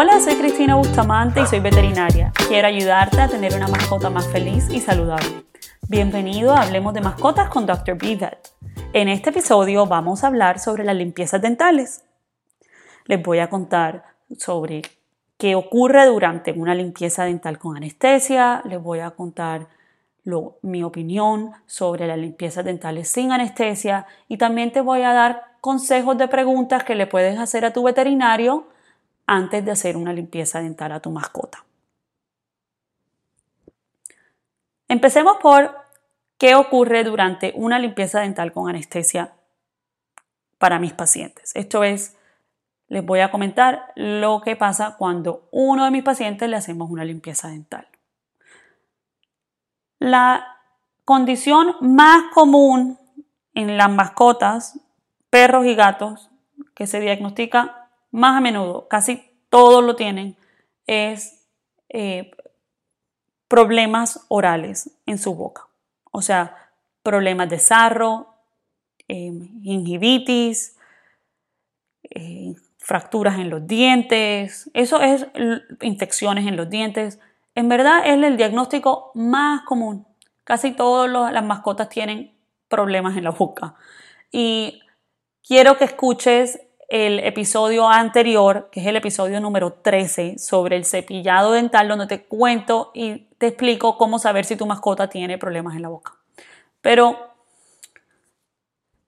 Hola, soy Cristina Bustamante y soy veterinaria. Quiero ayudarte a tener una mascota más feliz y saludable. Bienvenido a Hablemos de Mascotas con Dr. Bivet. En este episodio vamos a hablar sobre las limpiezas dentales. Les voy a contar sobre qué ocurre durante una limpieza dental con anestesia, les voy a contar mi opinión sobre las limpiezas dentales sin anestesia y también te voy a dar consejos de preguntas que le puedes hacer a tu veterinario antes de hacer una limpieza dental a tu mascota. Empecemos por qué ocurre durante una limpieza dental con anestesia para mis pacientes. Esto es, les voy a comentar lo que pasa cuando uno de mis pacientes le hacemos una limpieza dental. La condición más común en las mascotas, perros y gatos, que se diagnostica más a menudo, casi todos lo tienen, es eh, problemas orales en su boca. O sea, problemas de sarro, eh, gingivitis, eh, fracturas en los dientes, eso es infecciones en los dientes. En verdad es el diagnóstico más común. Casi todas las mascotas tienen problemas en la boca. Y quiero que escuches el episodio anterior, que es el episodio número 13, sobre el cepillado dental, donde te cuento y te explico cómo saber si tu mascota tiene problemas en la boca. Pero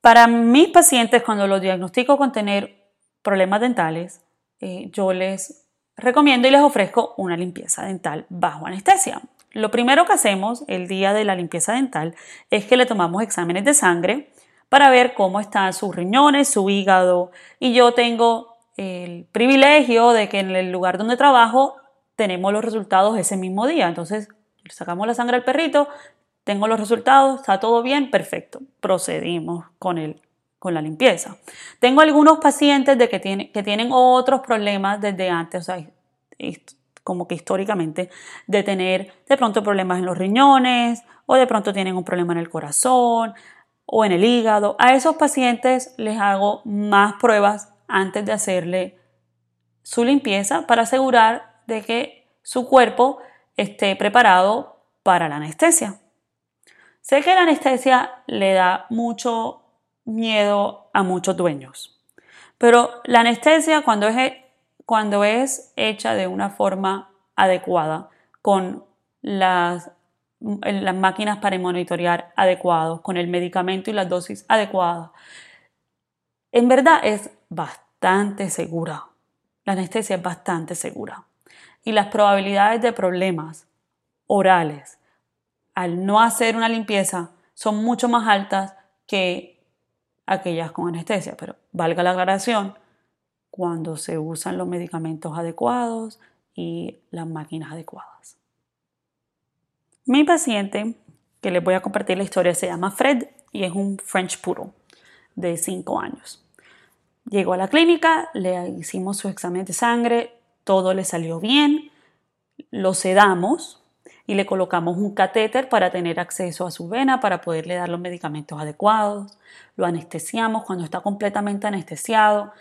para mis pacientes, cuando los diagnostico con tener problemas dentales, eh, yo les recomiendo y les ofrezco una limpieza dental bajo anestesia. Lo primero que hacemos el día de la limpieza dental es que le tomamos exámenes de sangre para ver cómo están sus riñones, su hígado. Y yo tengo el privilegio de que en el lugar donde trabajo tenemos los resultados ese mismo día. Entonces, sacamos la sangre al perrito, tengo los resultados, está todo bien, perfecto. Procedimos con el, con la limpieza. Tengo algunos pacientes de que, que tienen otros problemas desde antes, o sea, como que históricamente, de tener de pronto problemas en los riñones o de pronto tienen un problema en el corazón o en el hígado. A esos pacientes les hago más pruebas antes de hacerle su limpieza para asegurar de que su cuerpo esté preparado para la anestesia. Sé que la anestesia le da mucho miedo a muchos dueños, pero la anestesia cuando es, cuando es hecha de una forma adecuada, con las las máquinas para monitorear adecuados, con el medicamento y las dosis adecuadas. En verdad es bastante segura. La anestesia es bastante segura. Y las probabilidades de problemas orales al no hacer una limpieza son mucho más altas que aquellas con anestesia. Pero valga la aclaración, cuando se usan los medicamentos adecuados y las máquinas adecuadas. Mi paciente, que les voy a compartir la historia, se llama Fred y es un French Poodle de 5 años. Llegó a la clínica, le hicimos su examen de sangre, todo le salió bien, lo sedamos y le colocamos un catéter para tener acceso a su vena para poderle dar los medicamentos adecuados. Lo anestesiamos cuando está completamente anestesiado.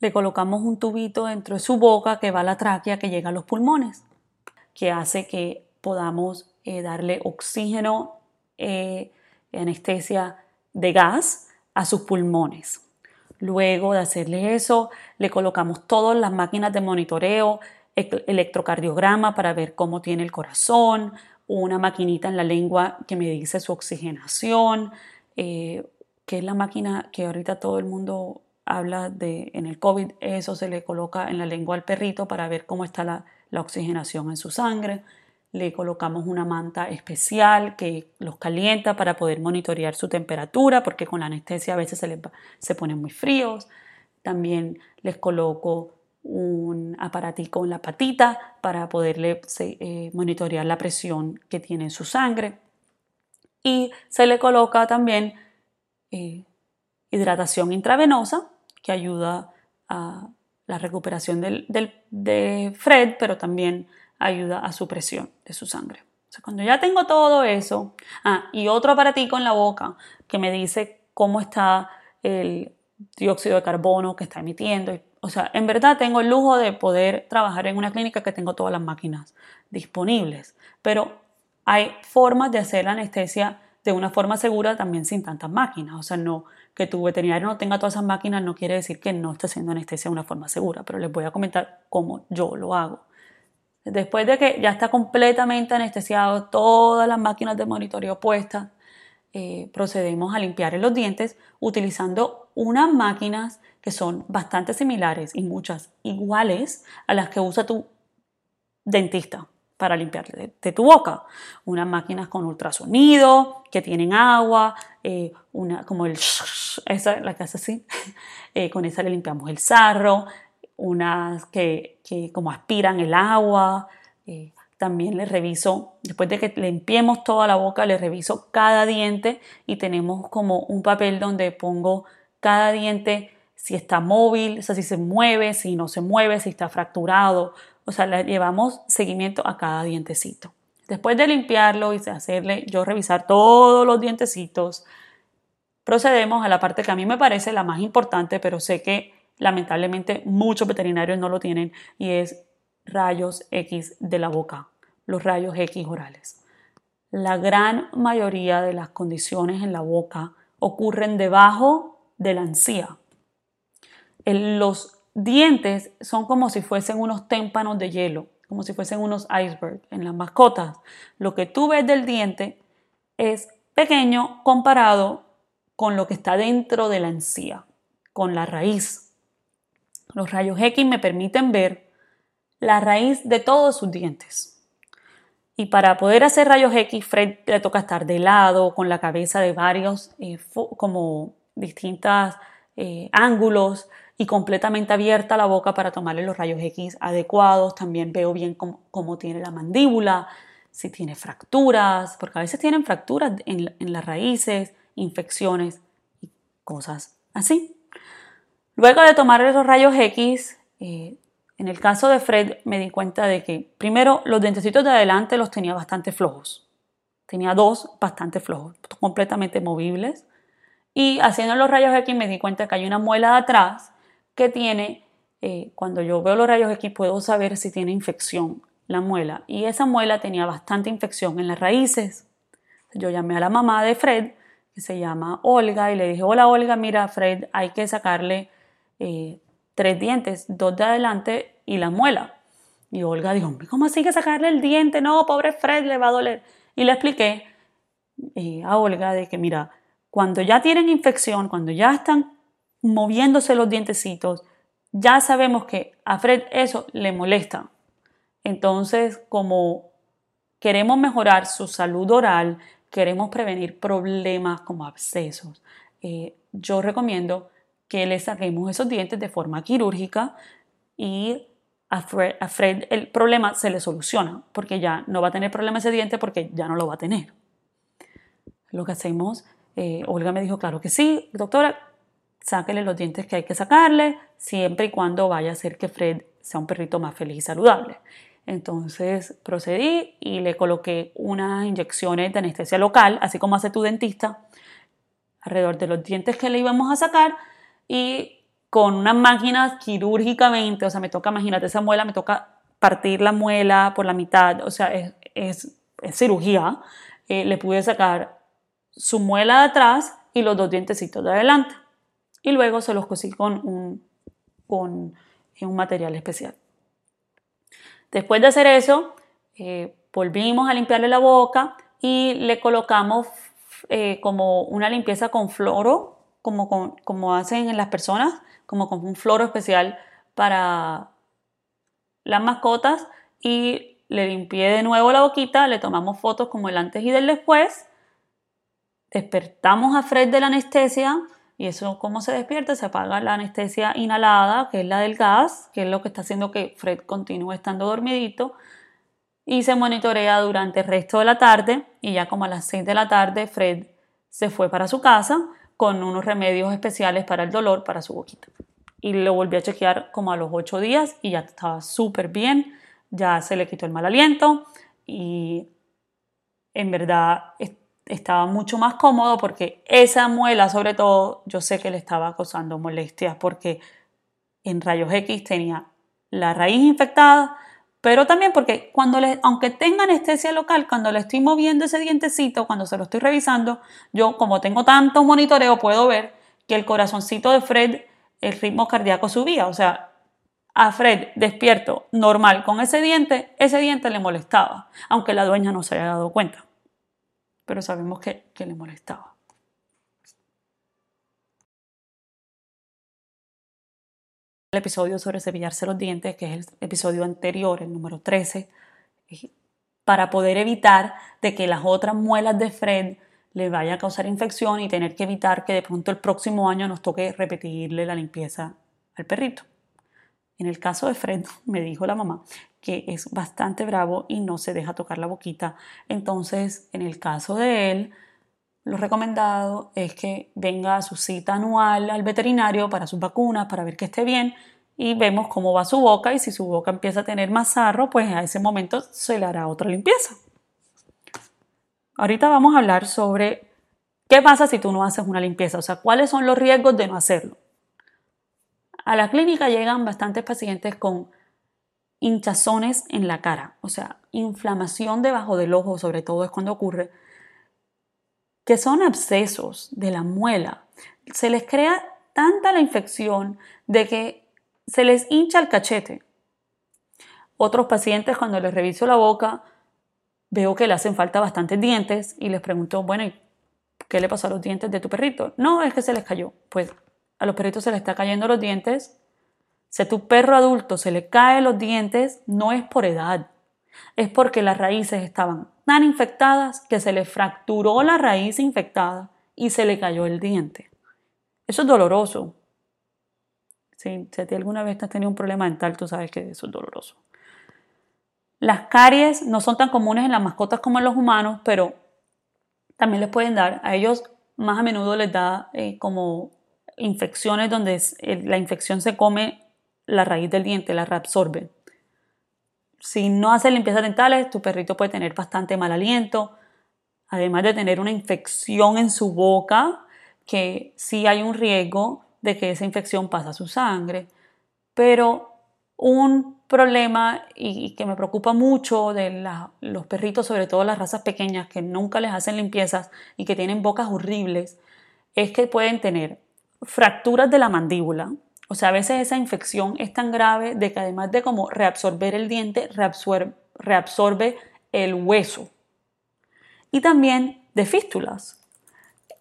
Le colocamos un tubito dentro de su boca que va a la tráquea que llega a los pulmones, que hace que podamos eh, darle oxígeno, eh, anestesia de gas a sus pulmones. Luego de hacerle eso, le colocamos todas las máquinas de monitoreo, electrocardiograma para ver cómo tiene el corazón, una maquinita en la lengua que me dice su oxigenación, eh, que es la máquina que ahorita todo el mundo habla de en el COVID, eso se le coloca en la lengua al perrito para ver cómo está la oxigenación en su sangre le colocamos una manta especial que los calienta para poder monitorear su temperatura, porque con la anestesia a veces se, se ponen muy fríos. También les coloco un aparatico en la patita para poderle eh, monitorear la presión que tiene en su sangre. Y se le coloca también eh, hidratación intravenosa que ayuda a la recuperación del, de Fred, pero también ayuda a su presión de su sangre. cuando ya tengo todo eso, ah, y otro aparatico en la boca que me dice cómo está el dióxido de carbono que está emitiendo, o sea, en verdad tengo el lujo de poder trabajar en una clínica que tengo todas las máquinas disponibles, pero hay formas de hacer la anestesia de una forma segura también sin tantas máquinas. O sea, no que tu veterinario no tenga todas esas máquinas no quiere decir que no esté haciendo anestesia de una forma segura, pero les voy a comentar cómo yo lo hago. Después de que ya está completamente anestesiado, todas las máquinas de monitoreo puestas, eh, procedemos a limpiar los dientes utilizando unas máquinas que son bastante similares y muchas iguales a las que usa tu dentista para limpiar de, tu boca. Unas máquinas con ultrasonido, que tienen agua, eh, una como el esa la que hace así, eh, con esa le limpiamos el sarro, unas que, que como aspiran el agua, también le reviso, después de que limpiemos toda la boca, le reviso cada diente y tenemos como un papel donde pongo cada diente si está móvil, o sea, si se mueve, si no se mueve, si está fracturado. O sea, le llevamos seguimiento a cada dientecito. Después de limpiarlo y hacerle yo revisar todos los dientecitos, procedemos a la parte que a mí me parece la más importante, pero sé que lamentablemente muchos veterinarios no lo tienen y es rayos X de la boca, los rayos X orales. La gran mayoría de las condiciones en la boca ocurren debajo de la encía. los dientes son como si fuesen unos témpanos de hielo, como si fuesen unos icebergs en las mascotas. Lo que tú ves del diente es pequeño comparado con lo que está dentro de la encía, con la raíz. Los rayos X me permiten ver la raíz de todos sus dientes. Y para poder hacer rayos X, Fred le toca estar de lado, con la cabeza de varios, eh, como distintos eh, ángulos y completamente abierta la boca para tomarle los rayos X adecuados. También veo bien cómo, tiene la mandíbula, si tiene fracturas, porque a veces tienen fracturas en, las raíces, infecciones y cosas así. Luego de tomar esos rayos X, eh, en el caso de Fred me di cuenta de que, primero, los dientecitos de adelante los tenía bastante flojos. Tenía dos bastante flojos, completamente movibles. Y haciendo los rayos X me di cuenta que hay una muela de atrás que tiene, eh, cuando yo veo los rayos X puedo saber si tiene infección la muela. Y esa muela tenía bastante infección en las raíces. Yo llamé a la mamá de Fred, que se llama Olga, y le dije, hola Olga, mira Fred, hay que sacarle eh, tres dientes, dos de adelante y la muela. Y Olga dijo, ¿cómo así que sacarle el diente? No, pobre Fred, le va a doler. Y le expliqué eh, a Olga de que, mira, cuando ya tienen infección, cuando ya están moviéndose los dientecitos, ya sabemos que a Fred eso le molesta. Entonces, como queremos mejorar su salud oral, queremos prevenir problemas como abscesos, eh, yo recomiendo que le saquemos esos dientes de forma quirúrgica y a Fred, el problema se le soluciona porque ya no va a tener problema ese diente porque ya no lo va a tener. Lo que hacemos, eh, Olga me dijo, claro que sí, doctora, sáquele los dientes que hay que sacarle, siempre y cuando vaya a hacer que Fred sea un perrito más feliz y saludable. Entonces procedí y le coloqué unas inyecciones de anestesia local, así como hace tu dentista, alrededor de los dientes que le íbamos a sacar y con unas máquinas quirúrgicamente, o sea, me toca, imagínate esa muela, me toca partir la muela por la mitad, o sea, es, es, cirugía, eh, le pude sacar su muela de atrás y los dos dientecitos de adelante. Y luego se los cosí con un, con un material especial. Después de hacer eso, eh, volvimos a limpiarle la boca y le colocamos eh, como una limpieza con floro como, como hacen en las personas, como con un floro especial para las mascotas y le limpié de nuevo la boquita, le tomamos fotos como el antes y del después, despertamos a Fred de la anestesia y eso cómo se despierta, se apaga la anestesia inhalada, que es la del gas, que es lo que está haciendo que Fred continúe estando dormidito y se monitorea durante el resto de la tarde y ya como a las 6 de la tarde Fred se fue para su casa con unos remedios especiales para el dolor para su boquita. Y lo volví a chequear como a los ocho días y ya estaba súper bien, ya se le quitó el mal aliento y en verdad estaba mucho más cómodo porque esa muela sobre todo yo sé que le estaba causando molestias porque en rayos X tenía la raíz infectada, pero también porque cuando le, aunque tenga anestesia local, cuando le estoy moviendo ese dientecito, cuando se lo estoy revisando, yo como tengo tanto monitoreo puedo ver que el corazoncito de Fred, el ritmo cardíaco subía, o sea, a Fred despierto normal con ese diente, ese diente le molestaba, aunque la dueña no se haya dado cuenta, pero sabemos que, que le molestaba. El episodio sobre cepillarse los dientes, que es el episodio anterior, el número 13, para poder evitar de que las otras muelas de Fred le vaya a causar infección y tener que evitar que de pronto el próximo año nos toque repetirle la limpieza al perrito. En el caso de Fred, me dijo la mamá que es bastante bravo y no se deja tocar la boquita. Entonces, en el caso de él, lo recomendado es que venga a su cita anual al veterinario para sus vacunas, para ver que esté bien y vemos cómo va su boca y si su boca empieza a tener más sarro, pues a ese momento se le hará otra limpieza. Ahorita vamos a hablar sobre qué pasa si tú no haces una limpieza, o sea, cuáles son los riesgos de no hacerlo. A la clínica llegan bastantes pacientes con hinchazones en la cara, o sea, inflamación debajo del ojo, sobre todo es cuando ocurre, que son abscesos de la muela. Se les crea tanta la infección de que se les hincha el cachete. Otros pacientes cuando les reviso la boca veo que le hacen falta bastantes dientes y les pregunto, bueno, ¿qué le pasó a los dientes de tu perrito? No, es que se les cayó. Pues a los perritos se les está cayendo los dientes. Si a tu perro adulto se le caen los dientes, no es por edad, es porque las raíces estaban tan infectadas que se le fracturó la raíz infectada y se le cayó el diente. Eso es doloroso. Si, si alguna vez has tenido un problema dental, tú sabes que eso es doloroso. Las caries no son tan comunes en las mascotas como en los humanos, pero también les pueden dar. A ellos más a menudo les da eh, como infecciones donde la infección se come la raíz del diente, la reabsorbe si no haces limpiezas dentales, tu perrito puede tener bastante mal aliento, además de tener una infección en su boca, que sí hay un riesgo de que esa infección pase a su sangre. Pero un problema y, que me preocupa mucho de los perritos, sobre todo las razas pequeñas que nunca les hacen limpiezas y que tienen bocas horribles, es que pueden tener fracturas de la mandíbula, o sea, a veces esa infección es tan grave de que además de como reabsorber el diente, reabsorbe, el hueso. Y también de fístulas.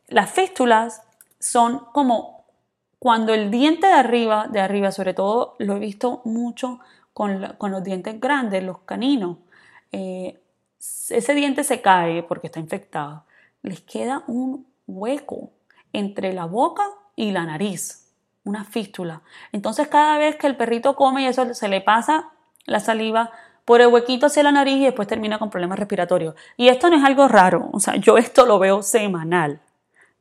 Las fístulas son como cuando el diente de arriba, de arriba sobre todo, lo he visto mucho con, los dientes grandes, los caninos. Eh, ese diente se cae porque está infectado. Les queda un hueco entre la boca y la nariz una fístula. Entonces cada vez que el perrito come y eso se le pasa la saliva por el huequito hacia la nariz y después termina con problemas respiratorios. Y esto no es algo raro, o sea, yo esto lo veo semanal.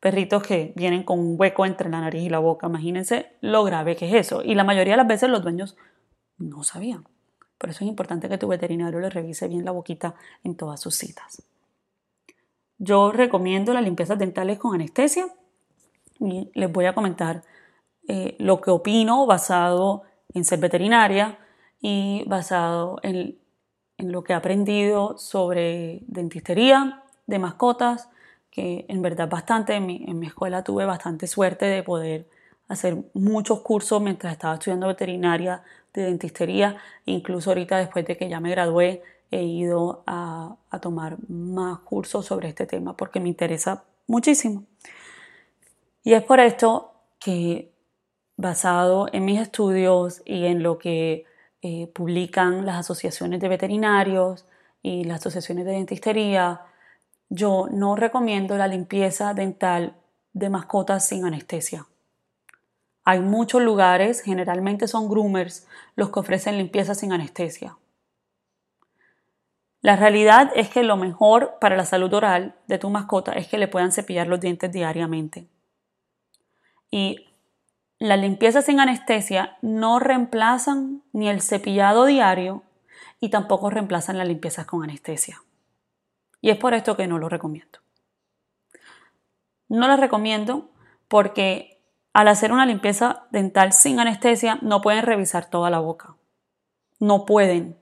Perritos que vienen con un hueco entre la nariz y la boca, imagínense lo grave que es eso. Y la mayoría de las veces los dueños no sabían. Por eso es importante que tu veterinario le revise bien la boquita en todas sus citas. Yo recomiendo las limpiezas dentales con anestesia y les voy a comentar eh, lo que opino basado en ser veterinaria y basado en, lo que he aprendido sobre dentistería de mascotas, que en verdad bastante, en mi, en mi escuela tuve bastante suerte de poder hacer muchos cursos mientras estaba estudiando veterinaria de dentistería, incluso ahorita después de que ya me gradué he ido a, a, tomar más cursos sobre este tema porque me interesa muchísimo. Y es por esto que basado en mis estudios y en lo que eh, publican las asociaciones de veterinarios y las asociaciones de dentistería, yo no recomiendo la limpieza dental de mascotas sin anestesia. Hay muchos lugares, generalmente son groomers, los que ofrecen limpieza sin anestesia. La realidad es que lo mejor para la salud oral de tu mascota es que le puedan cepillar los dientes diariamente. Y la limpieza sin anestesia no reemplazan ni el cepillado diario y tampoco reemplazan las limpiezas con anestesia. Y es por esto que no lo recomiendo. No lo recomiendo porque al hacer una limpieza dental sin anestesia, no pueden revisar toda la boca. No pueden.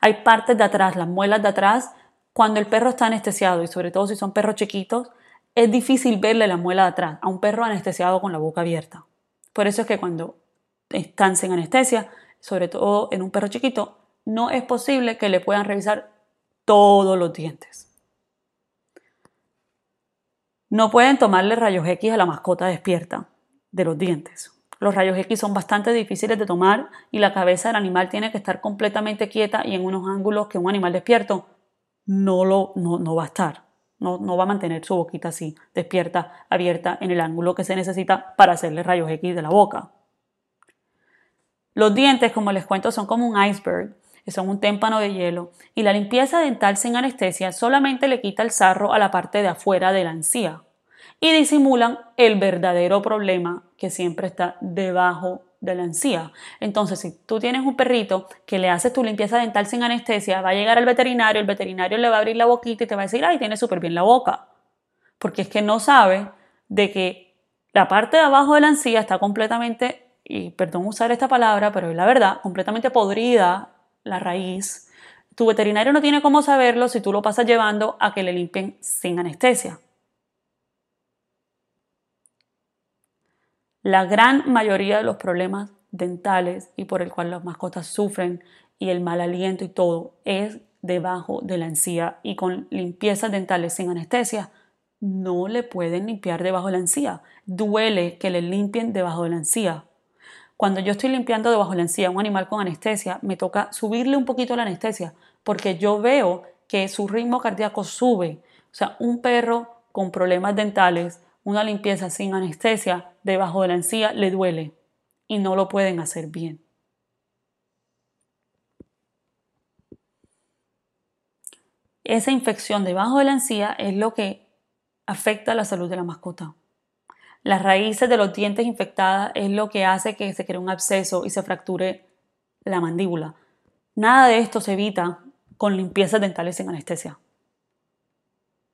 Hay partes de atrás, las muelas de atrás, cuando el perro está anestesiado y sobre todo si son perros chiquitos, es difícil verle la muela de atrás a un perro anestesiado con la boca abierta. Por eso es que cuando están sin anestesia, sobre todo en un perro chiquito, no es posible que le puedan revisar todos los dientes. No pueden tomarle rayos X a la mascota despierta de los dientes. Los rayos X son bastante difíciles de tomar y la cabeza del animal tiene que estar completamente quieta y en unos ángulos que un animal despierto no, lo, no, va a estar. No, no, va a mantener su boquita así, despierta, abierta en el ángulo que se necesita para hacerle rayos X de la boca. Los dientes, como les cuento, son como un iceberg, son un témpano de hielo, y la limpieza dental sin anestesia solamente le quita el sarro a la parte de afuera de la encía y disimulan el verdadero problema que siempre está debajo de la encía. Entonces, si tú tienes un perrito que le haces tu limpieza dental sin anestesia, va a llegar al veterinario, el veterinario le va a abrir la boquita y te va a decir, ay, tiene súper bien la boca. Porque es que no sabe de que la parte de abajo de la encía está completamente, y perdón usar esta palabra, pero es la verdad, completamente podrida la raíz. Tu veterinario no tiene cómo saberlo si tú lo pasas llevando a que le limpien sin anestesia. La gran mayoría de los problemas dentales y por el cual las mascotas sufren y el mal aliento y todo es debajo de la encía y con limpiezas dentales sin anestesia no le pueden limpiar debajo de la encía. Duele que le limpien debajo de la encía. Cuando yo estoy limpiando debajo de la encía a un animal con anestesia, me toca subirle un poquito la anestesia porque yo veo que su ritmo cardíaco sube. O sea, un perro con problemas dentales una limpieza sin anestesia debajo de la encía le duele y no lo pueden hacer bien. Esa infección debajo de la encía es lo que afecta la salud de la mascota. Las raíces de los dientes infectadas es lo que hace que se cree un absceso y se fracture la mandíbula. Nada de esto se evita con limpiezas dentales sin anestesia.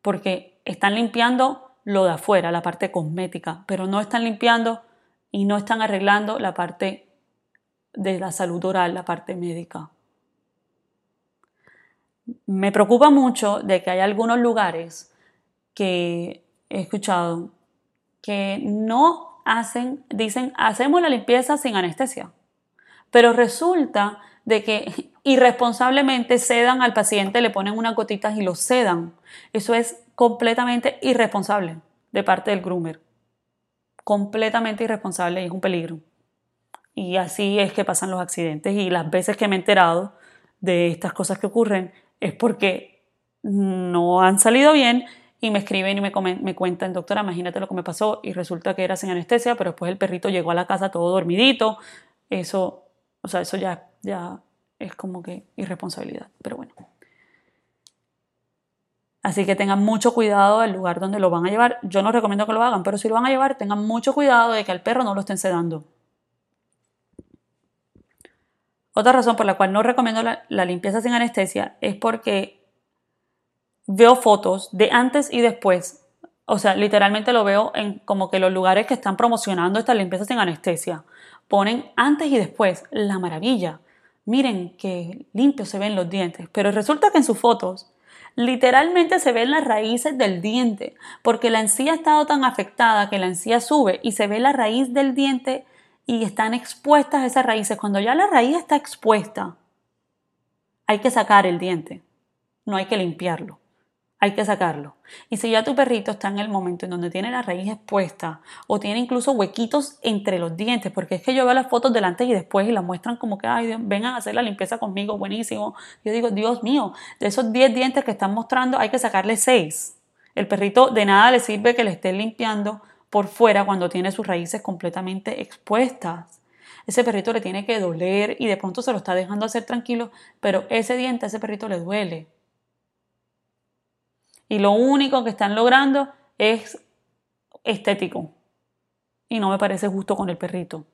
Porque están limpiando lo de afuera, la parte cosmética, pero no están limpiando y no están arreglando la parte de la salud oral, la parte médica. Me preocupa mucho de que hay algunos lugares que he escuchado que no hacen, dicen, hacemos la limpieza sin anestesia, pero resulta de que irresponsablemente sedan al paciente, le ponen unas gotitas y lo sedan. Eso es completamente irresponsable de parte del groomer. Completamente irresponsable y es un peligro. Y así es que pasan los accidentes y las veces que me he enterado de estas cosas que ocurren es porque no han salido bien y me escriben y me, me cuentan, doctora, imagínate lo que me pasó y resulta que era sin anestesia, pero después el perrito llegó a la casa todo dormidito. Eso, o sea, eso ya, ya es como que irresponsabilidad, pero bueno. Así que tengan mucho cuidado del lugar donde lo van a llevar. Yo no recomiendo que lo hagan, pero si lo van a llevar, tengan mucho cuidado de que al perro no lo estén sedando. Otra razón por la cual no recomiendo la, la limpieza sin anestesia es porque veo fotos de antes y después. O sea, literalmente lo veo en como que los lugares que están promocionando esta limpieza sin anestesia. Ponen antes y después. La maravilla miren qué limpios se ven los dientes, pero resulta que en sus fotos literalmente se ven las raíces del diente, porque la encía ha estado tan afectada que la encía sube y se ve la raíz del diente y están expuestas esas raíces. Cuando ya la raíz está expuesta, hay que sacar el diente, no hay que limpiarlo hay que sacarlo. Y si ya tu perrito está en el momento en donde tiene la raíz expuesta o tiene incluso huequitos entre los dientes, porque es que yo veo las fotos delante y después y las muestran como que, ay, vengan a hacer la limpieza conmigo, buenísimo. Yo digo, Dios mío, de esos 10 dientes que están mostrando hay que sacarle 6. El perrito de nada le sirve que le esté limpiando por fuera cuando tiene sus raíces completamente expuestas. Ese perrito le tiene que doler y de pronto se lo está dejando hacer tranquilo, pero ese diente a ese perrito le duele y lo único que están logrando es estético. Y no me parece justo con el perrito,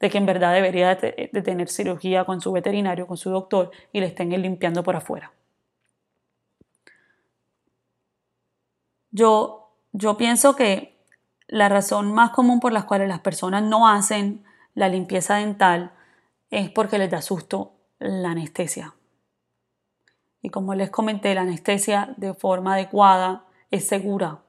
de que en verdad debería de, tener cirugía con su veterinario, con su doctor, y le estén limpiando por afuera. Yo, yo pienso que la razón más común por la cual las personas no hacen la limpieza dental es porque les da susto la anestesia. Y como les comenté, la anestesia de forma adecuada es segura.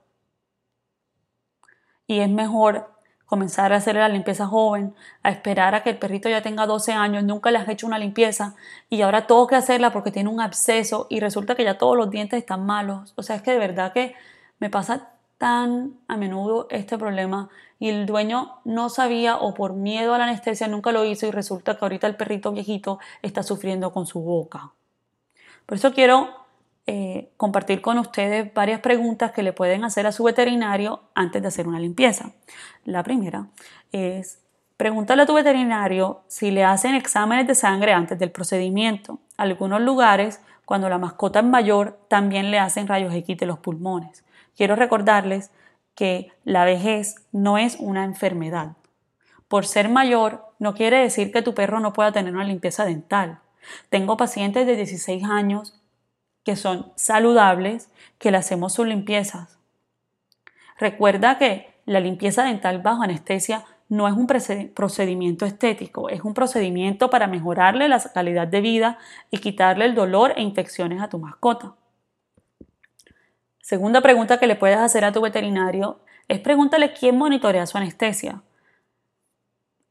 Y es mejor comenzar a hacer la limpieza joven, a esperar a que el perrito ya tenga 12 años, nunca le has hecho una limpieza y ahora tengo que hacerla porque tiene un absceso y resulta que ya todos los dientes están malos. O sea, es que de verdad que me pasa tan a menudo este problema y el dueño no sabía o por miedo a la anestesia nunca lo hizo y resulta que ahorita el perrito viejito está sufriendo con su boca. Por eso quiero eh, compartir con ustedes varias preguntas que le pueden hacer a su veterinario antes de hacer una limpieza. La primera es, pregúntale a tu veterinario si le hacen exámenes de sangre antes del procedimiento. Algunos lugares, cuando la mascota es mayor, también le hacen rayos X de los pulmones. Quiero recordarles que la vejez no es una enfermedad. Por ser mayor no quiere decir que tu perro no pueda tener una limpieza dental. Tengo pacientes de 16 años que son saludables, que le hacemos sus limpiezas. Recuerda que la limpieza dental bajo anestesia no es un procedimiento estético, es un procedimiento para mejorarle la calidad de vida y quitarle el dolor e infecciones a tu mascota. Segunda pregunta que le puedes hacer a tu veterinario es pregúntale quién monitorea su anestesia.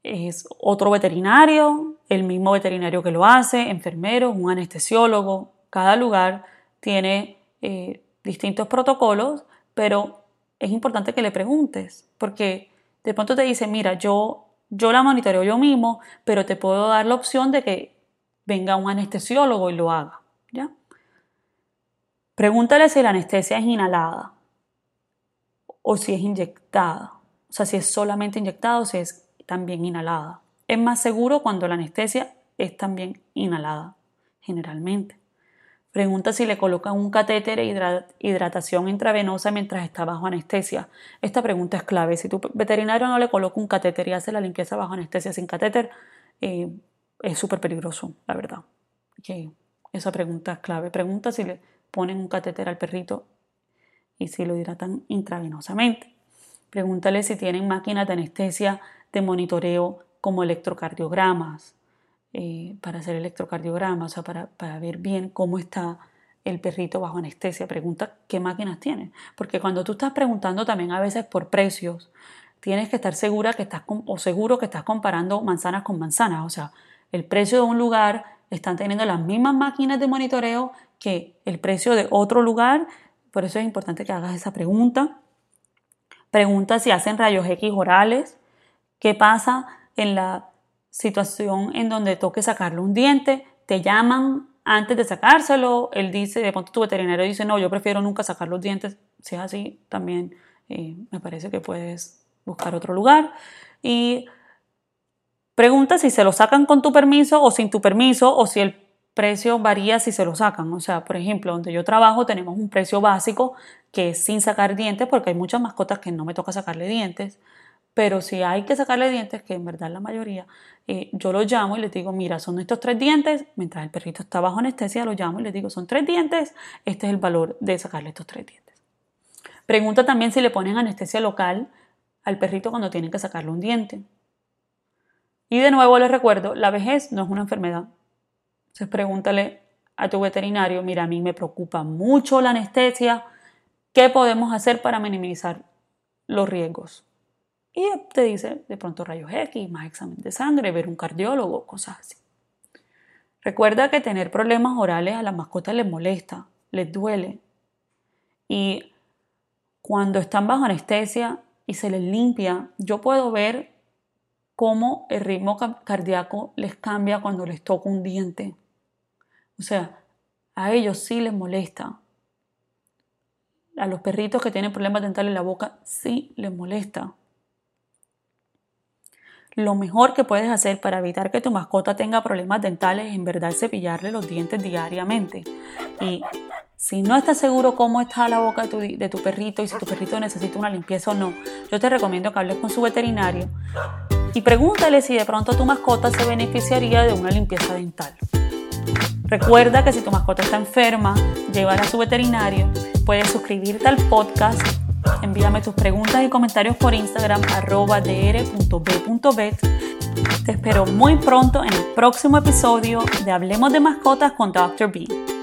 ¿Es otro veterinario? ¿El mismo veterinario que lo hace? ¿Enfermero? ¿Un anestesiólogo? cada lugar tiene eh, distintos protocolos, pero es importante que le preguntes, porque de pronto te dice, mira, yo, yo la monitoreo yo mismo, pero te puedo dar la opción de que venga un anestesiólogo y lo haga. ¿ya? Pregúntale si la anestesia es inhalada o si es inyectada. O sea, si es solamente inyectada o si es también inhalada. Es más seguro cuando la anestesia es también inhalada, generalmente. Pregunta si le colocan un catéter e hidratación intravenosa mientras está bajo anestesia. Esta pregunta es clave. Si tu veterinario no le coloca un catéter y hace la limpieza bajo anestesia sin catéter, eh, es súper peligroso, la verdad. esa pregunta es clave. Pregunta si le ponen un catéter al perrito y si lo hidratan intravenosamente. Pregúntale si tienen máquinas de anestesia de monitoreo como electrocardiogramas, eh, para hacer electrocardiograma, o sea, para, ver bien cómo está el perrito bajo anestesia. Pregunta qué máquinas tiene. Porque cuando tú estás preguntando también a veces por precios, tienes que estar segura que estás o seguro que estás comparando manzanas con manzanas. O sea, el precio de un lugar están teniendo las mismas máquinas de monitoreo que el precio de otro lugar. Por eso es importante que hagas esa pregunta. Pregunta si hacen rayos X orales. ¿Qué pasa en la situación en donde toque sacarle un diente, te llaman antes de sacárselo, él dice, de pronto tu veterinario dice, no, yo prefiero nunca sacar los dientes, si es así, también eh, me parece que puedes buscar otro lugar. Y pregunta si se lo sacan con tu permiso o sin tu permiso, o si el precio varía si se lo sacan. O sea, por ejemplo, donde yo trabajo tenemos un precio básico que es sin sacar dientes, porque hay muchas mascotas que no me toca sacarle dientes pero si hay que sacarle dientes, que en verdad la mayoría, eh, yo lo llamo y les digo, mira, son estos tres dientes, mientras el perrito está bajo anestesia, lo llamo y les digo, son tres dientes, este es el valor de sacarle estos tres dientes. Pregunta también si le ponen anestesia local al perrito cuando tienen que sacarle un diente. Y de nuevo les recuerdo, la vejez no es una enfermedad. Entonces pregúntale a tu veterinario, mira, a mí me preocupa mucho la anestesia, ¿qué podemos hacer para minimizar los riesgos? Y te dice de pronto rayos X, más examen de sangre, ver un cardiólogo, cosas así. Recuerda que tener problemas orales a las mascotas les molesta, les duele. Y cuando están bajo anestesia y se les limpia, yo puedo ver cómo el ritmo cardíaco les cambia cuando les toca un diente. O sea, a ellos sí les molesta. A los perritos que tienen problemas dentales en la boca sí les molesta lo mejor que puedes hacer para evitar que tu mascota tenga problemas dentales es en verdad cepillarle los dientes diariamente. Y si no estás seguro cómo está la boca de tu, perrito y si tu perrito necesita una limpieza o no, yo te recomiendo que hables con su veterinario y pregúntale si de pronto tu mascota se beneficiaría de una limpieza dental. Recuerda que si tu mascota está enferma, llévala a su veterinario, puedes suscribirte al podcast, envíame tus preguntas y comentarios por Instagram arroba dr.b.bet. Te espero muy pronto en el próximo episodio de Hablemos de Mascotas con Dr. B.